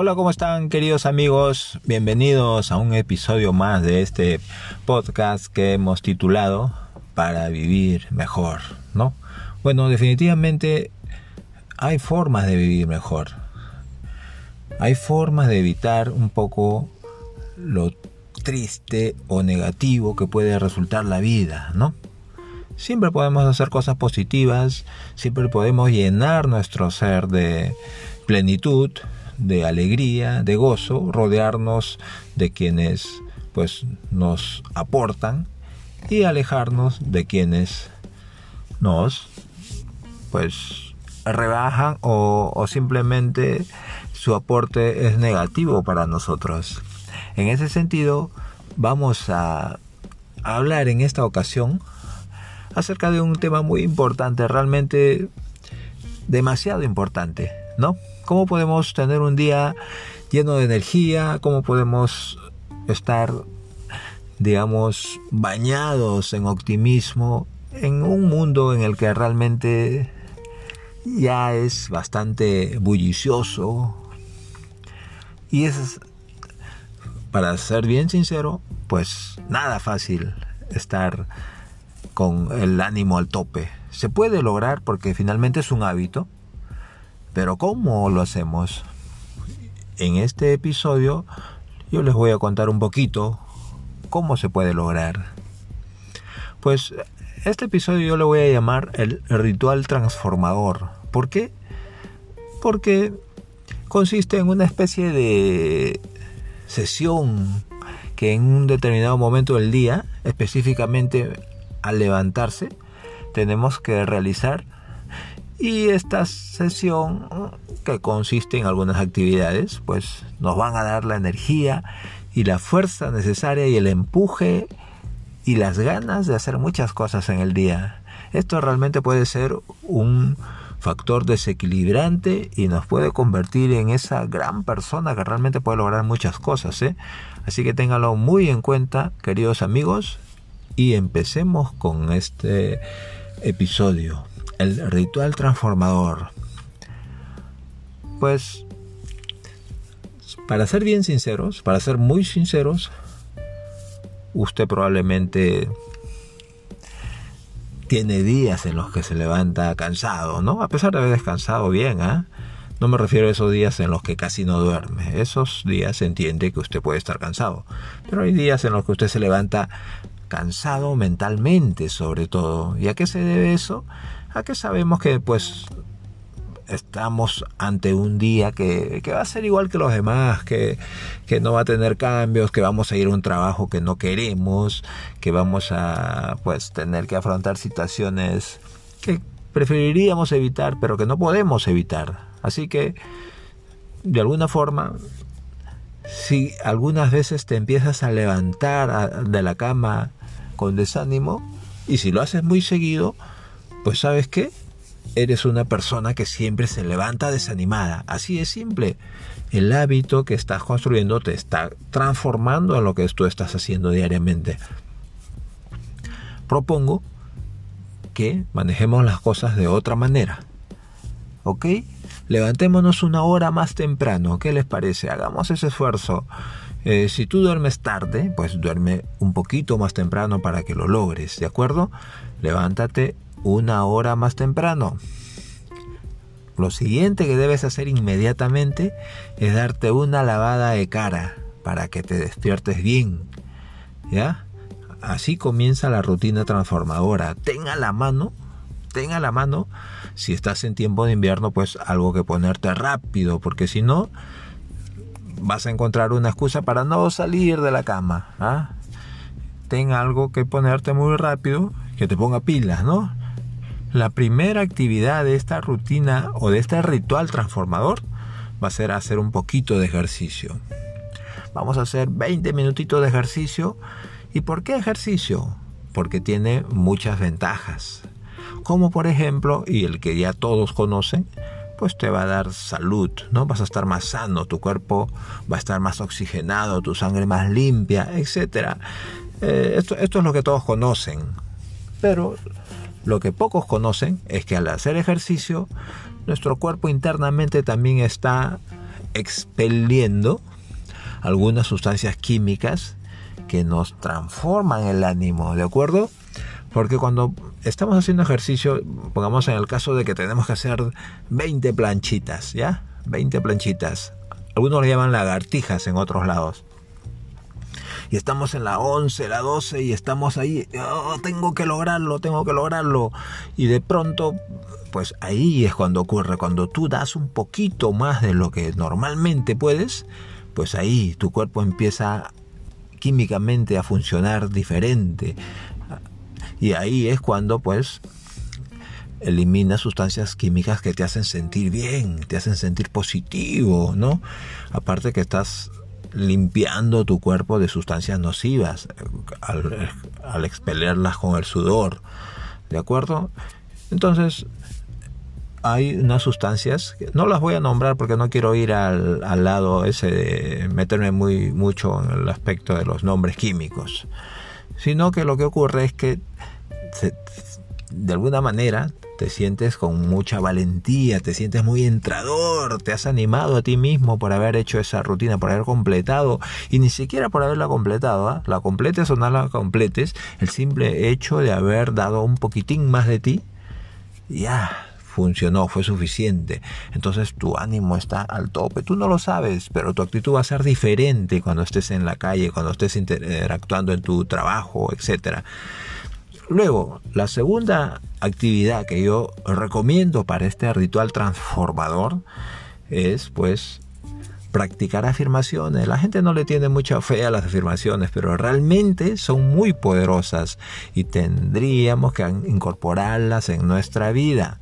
Hola, ¿cómo están queridos amigos? Bienvenidos a un episodio más de este podcast que hemos titulado Para vivir mejor, ¿no? Bueno, definitivamente hay formas de vivir mejor. Hay formas de evitar un poco lo triste o negativo que puede resultar la vida, ¿no? Siempre podemos hacer cosas positivas, siempre podemos llenar nuestro ser de plenitud, de alegría, de gozo, rodearnos de quienes pues nos aportan y alejarnos de quienes nos pues rebajan o, o simplemente su aporte es negativo para nosotros. En ese sentido, vamos a hablar en esta ocasión acerca de un tema muy importante, realmente demasiado importante, ¿no? ¿Cómo podemos tener un día lleno de energía? ¿Cómo podemos estar, digamos, bañados en optimismo en un mundo en el que realmente ya es bastante bullicioso? Y es, para ser bien sincero, pues nada fácil estar con el ánimo al tope. Se puede lograr porque finalmente es un hábito, pero ¿cómo lo hacemos? En este episodio yo les voy a contar un poquito cómo se puede lograr. Pues este episodio yo le voy a llamar el ritual transformador. ¿Por qué? Porque consiste en una especie de sesión que en un determinado momento del día, específicamente al levantarse, tenemos que realizar y esta sesión, que consiste en algunas actividades, pues nos van a dar la energía y la fuerza necesaria y el empuje y las ganas de hacer muchas cosas en el día. Esto realmente puede ser un factor desequilibrante y nos puede convertir en esa gran persona que realmente puede lograr muchas cosas. ¿eh? Así que ténganlo muy en cuenta, queridos amigos, y empecemos con este episodio el ritual transformador. Pues, para ser bien sinceros, para ser muy sinceros, usted probablemente tiene días en los que se levanta cansado, ¿no? A pesar de haber descansado bien, ¿ah? No me refiero a esos días en los que casi no duerme. Esos días se entiende que usted puede estar cansado. Pero hay días en los que usted se levanta cansado mentalmente, sobre todo. ¿Y a qué se debe eso? Que sabemos que pues estamos ante un día que, va a ser igual que los demás, que, que, no va a tener cambios, que vamos a ir a un trabajo que no queremos, que vamos a pues tener que afrontar situaciones que preferiríamos evitar, pero que no podemos evitar. Así que, de alguna forma, si algunas veces te empiezas a levantar de la cama con desánimo, y si lo haces muy seguido, pues sabes qué, eres una persona que siempre se levanta desanimada. Así es simple. El hábito que estás construyendo te está transformando en lo que tú estás haciendo diariamente. Propongo que manejemos las cosas de otra manera. ¿Ok? Levantémonos una hora más temprano. ¿Qué les parece? Hagamos ese esfuerzo. Eh, si tú duermes tarde, pues duerme un poquito más temprano para que lo logres, ¿de acuerdo? Levántate una hora más temprano. Lo siguiente que debes hacer inmediatamente es darte una lavada de cara para que te despiertes bien. ¿Ya? Así comienza la rutina transformadora. Tenga la mano, tenga la mano, si estás en tiempo de invierno, pues algo que ponerte rápido, porque si no, vas a encontrar una excusa para no salir de la cama. ¿ah? Ten algo que ponerte muy rápido, que te ponga pilas, ¿no? La primera actividad de esta rutina o de este ritual transformador va a ser hacer un poquito de ejercicio. Vamos a hacer 20 minutitos de ejercicio. ¿Y por qué ejercicio? Porque tiene muchas ventajas. Como por ejemplo, y el que ya todos conocen, pues te va a dar salud, ¿no? Vas a estar más sano, tu cuerpo va a estar más oxigenado, tu sangre más limpia, etc. Eh, esto, esto es lo que todos conocen. Pero lo que pocos conocen es que al hacer ejercicio, nuestro cuerpo internamente también está expeliendo algunas sustancias químicas que nos transforman el ánimo, ¿de acuerdo? Porque cuando estamos haciendo ejercicio, pongamos en el caso de que tenemos que hacer 20 planchitas, ¿ya? 20 planchitas. Algunos le llaman lagartijas en otros lados. Y estamos en la 11, la 12 y estamos ahí, oh, tengo que lograrlo, tengo que lograrlo. Y de pronto, pues ahí es cuando ocurre, cuando tú das un poquito más de lo que normalmente puedes, pues ahí tu cuerpo empieza químicamente a funcionar diferente. Y ahí es cuando pues elimina sustancias químicas que te hacen sentir bien, te hacen sentir positivo, ¿no? Aparte que estás limpiando tu cuerpo de sustancias nocivas al, al expelerlas con el sudor, ¿de acuerdo? Entonces, hay unas sustancias, no las voy a nombrar porque no quiero ir al, al, lado ese de meterme muy mucho en el aspecto de los nombres químicos, sino que lo que ocurre es que de alguna manera te sientes con mucha valentía, te sientes muy entrador, te has animado a ti mismo por haber hecho esa rutina, por haber completado, y ni siquiera por haberla completado, ¿eh? la completes o no la completes, el simple hecho de haber dado un poquitín más de ti, ya funcionó, fue suficiente. Entonces tu ánimo está al tope. Tú no lo sabes, pero tu actitud va a ser diferente cuando estés en la calle, cuando estés interactuando en tu trabajo, etcétera. Luego, la segunda actividad que yo recomiendo para este ritual transformador es pues practicar afirmaciones. La gente no le tiene mucha fe a las afirmaciones, pero realmente son muy poderosas y tendríamos que incorporarlas en nuestra vida.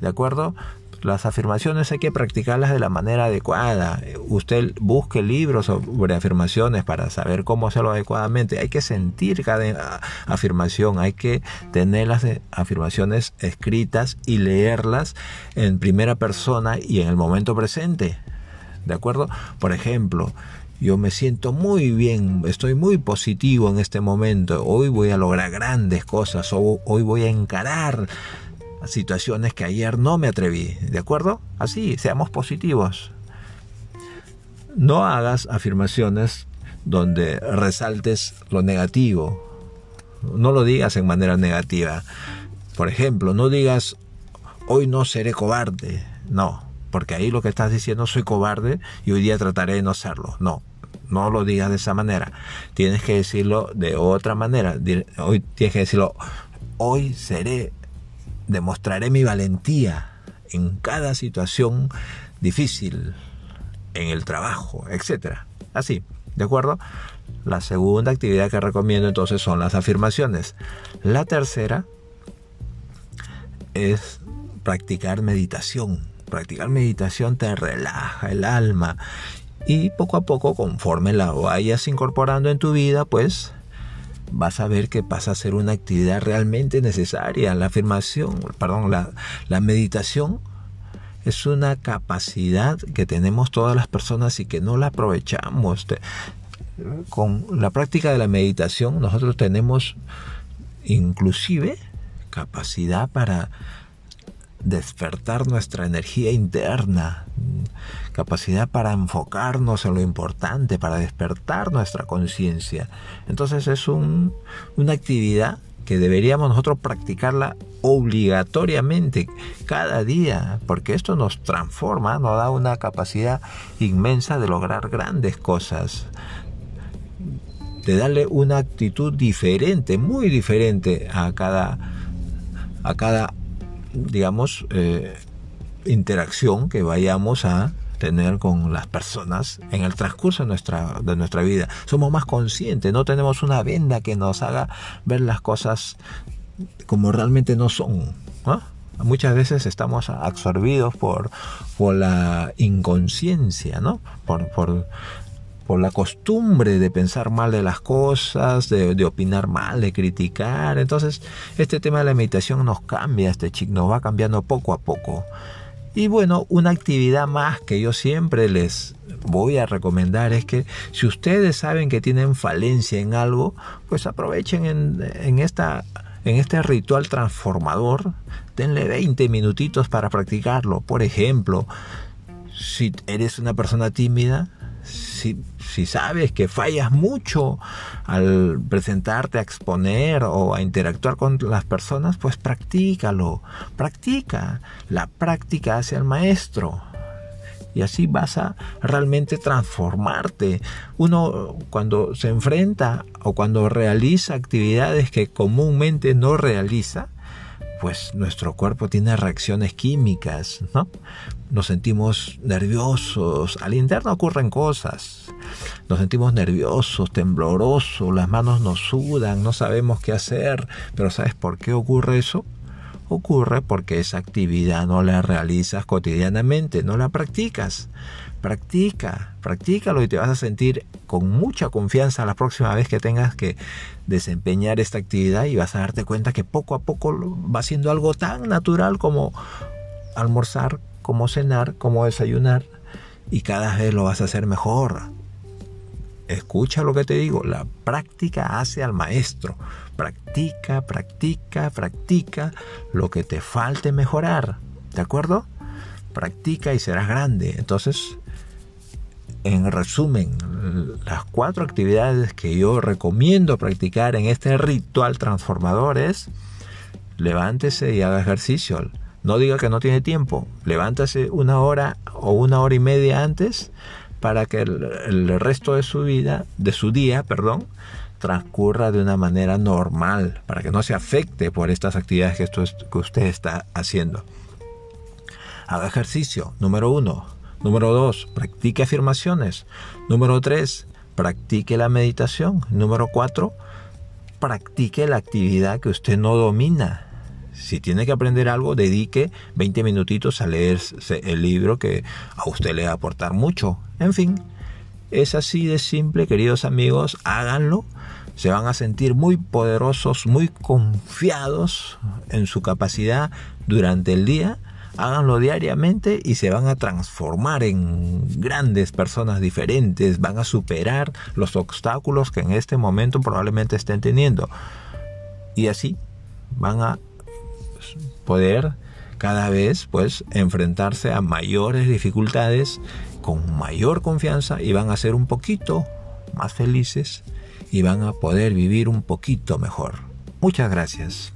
¿De acuerdo? Las afirmaciones hay que practicarlas de la manera adecuada. Usted busque libros sobre afirmaciones para saber cómo hacerlo adecuadamente. Hay que sentir cada afirmación, hay que tener las afirmaciones escritas y leerlas en primera persona y en el momento presente. ¿De acuerdo? Por ejemplo, yo me siento muy bien, estoy muy positivo en este momento, hoy voy a lograr grandes cosas, hoy voy a encarar situaciones que ayer no me atreví, ¿de acuerdo? Así, seamos positivos. No hagas afirmaciones donde resaltes lo negativo. No lo digas en manera negativa. Por ejemplo, no digas, hoy no seré cobarde. No, porque ahí lo que estás diciendo, soy cobarde y hoy día trataré de no serlo. No, no lo digas de esa manera. Tienes que decirlo de otra manera. Hoy tienes que decirlo, hoy seré demostraré mi valentía en cada situación difícil, en el trabajo, etc. Así, ¿de acuerdo? La segunda actividad que recomiendo entonces son las afirmaciones. La tercera es practicar meditación. Practicar meditación te relaja el alma y poco a poco, conforme la vayas incorporando en tu vida, pues vas a ver que pasa a ser una actividad realmente necesaria. La afirmación, perdón, la, la meditación es una capacidad que tenemos todas las personas y que no la aprovechamos. Con la práctica de la meditación nosotros tenemos inclusive capacidad para despertar nuestra energía interna, capacidad para enfocarnos en lo importante, para despertar nuestra conciencia. Entonces es un, una actividad que deberíamos nosotros practicarla obligatoriamente cada día, porque esto nos transforma, nos da una capacidad inmensa de lograr grandes cosas, de darle una actitud diferente, muy diferente a cada, a cada digamos, eh, interacción que vayamos a tener con las personas en el transcurso de nuestra, de nuestra vida. Somos más conscientes, no tenemos una venda que nos haga ver las cosas como realmente no son. Muchas veces estamos absorbidos por, por la inconsciencia, ¿no? Por, por por la costumbre de pensar mal de las cosas, de, opinar mal, de criticar. Entonces, este tema de la meditación nos cambia, este chico nos va cambiando poco a poco. Y bueno, una actividad más que yo siempre les voy a recomendar es que si ustedes saben que tienen falencia en algo, pues aprovechen en, en esta en este ritual transformador, denle 20 minutitos para practicarlo. Por ejemplo, Si eres una persona tímida, si, si, sabes que fallas mucho al presentarte a exponer o a interactuar con las personas, pues practícalo, practica. La práctica hace al maestro. Y así vas a realmente transformarte. Uno cuando se enfrenta o cuando realiza actividades que comúnmente no realiza, pues nuestro cuerpo tiene reacciones químicas, ¿no? Nos sentimos nerviosos, al interno ocurren cosas, nos sentimos nerviosos, temblorosos, las manos nos sudan, no sabemos qué hacer, pero ¿sabes por qué ocurre eso? Ocurre porque esa actividad no la realizas cotidianamente, no la practicas. Practica, practícalo y te vas a sentir con mucha confianza la próxima vez que tengas que desempeñar esta actividad y vas a darte cuenta que poco a poco va siendo algo tan natural como almorzar, como cenar, como desayunar y cada vez lo vas a hacer mejor. Escucha lo que te digo, la práctica hace al maestro. Practica, practica, practica lo que te falte mejorar. ¿De acuerdo? Practica y serás grande. Entonces, en resumen, las cuatro actividades que yo recomiendo practicar en este ritual transformador es levántese y haga ejercicio. No diga que no tiene tiempo. Levántase una hora o una hora y media antes para que el, resto de su vida, de su día, perdón, transcurra de una manera normal, para que no se afecte por estas actividades que, esto que usted está haciendo. Haga ejercicio, número uno. Número 2, practique afirmaciones. Número 3, practique la meditación. Número 4, practique la actividad que usted no domina. Si tiene que aprender algo, dedique 20 minutitos a leer el libro que a usted le va a aportar mucho. En fin, es así de simple, queridos amigos, háganlo. Se van a sentir muy poderosos, muy confiados en su capacidad durante el día háganlo diariamente y se van a transformar en grandes personas diferentes, van a superar los obstáculos que en este momento probablemente estén teniendo. Y así van a poder cada vez pues enfrentarse a mayores dificultades con mayor confianza y van a ser un poquito más felices y van a poder vivir un poquito mejor. Muchas gracias.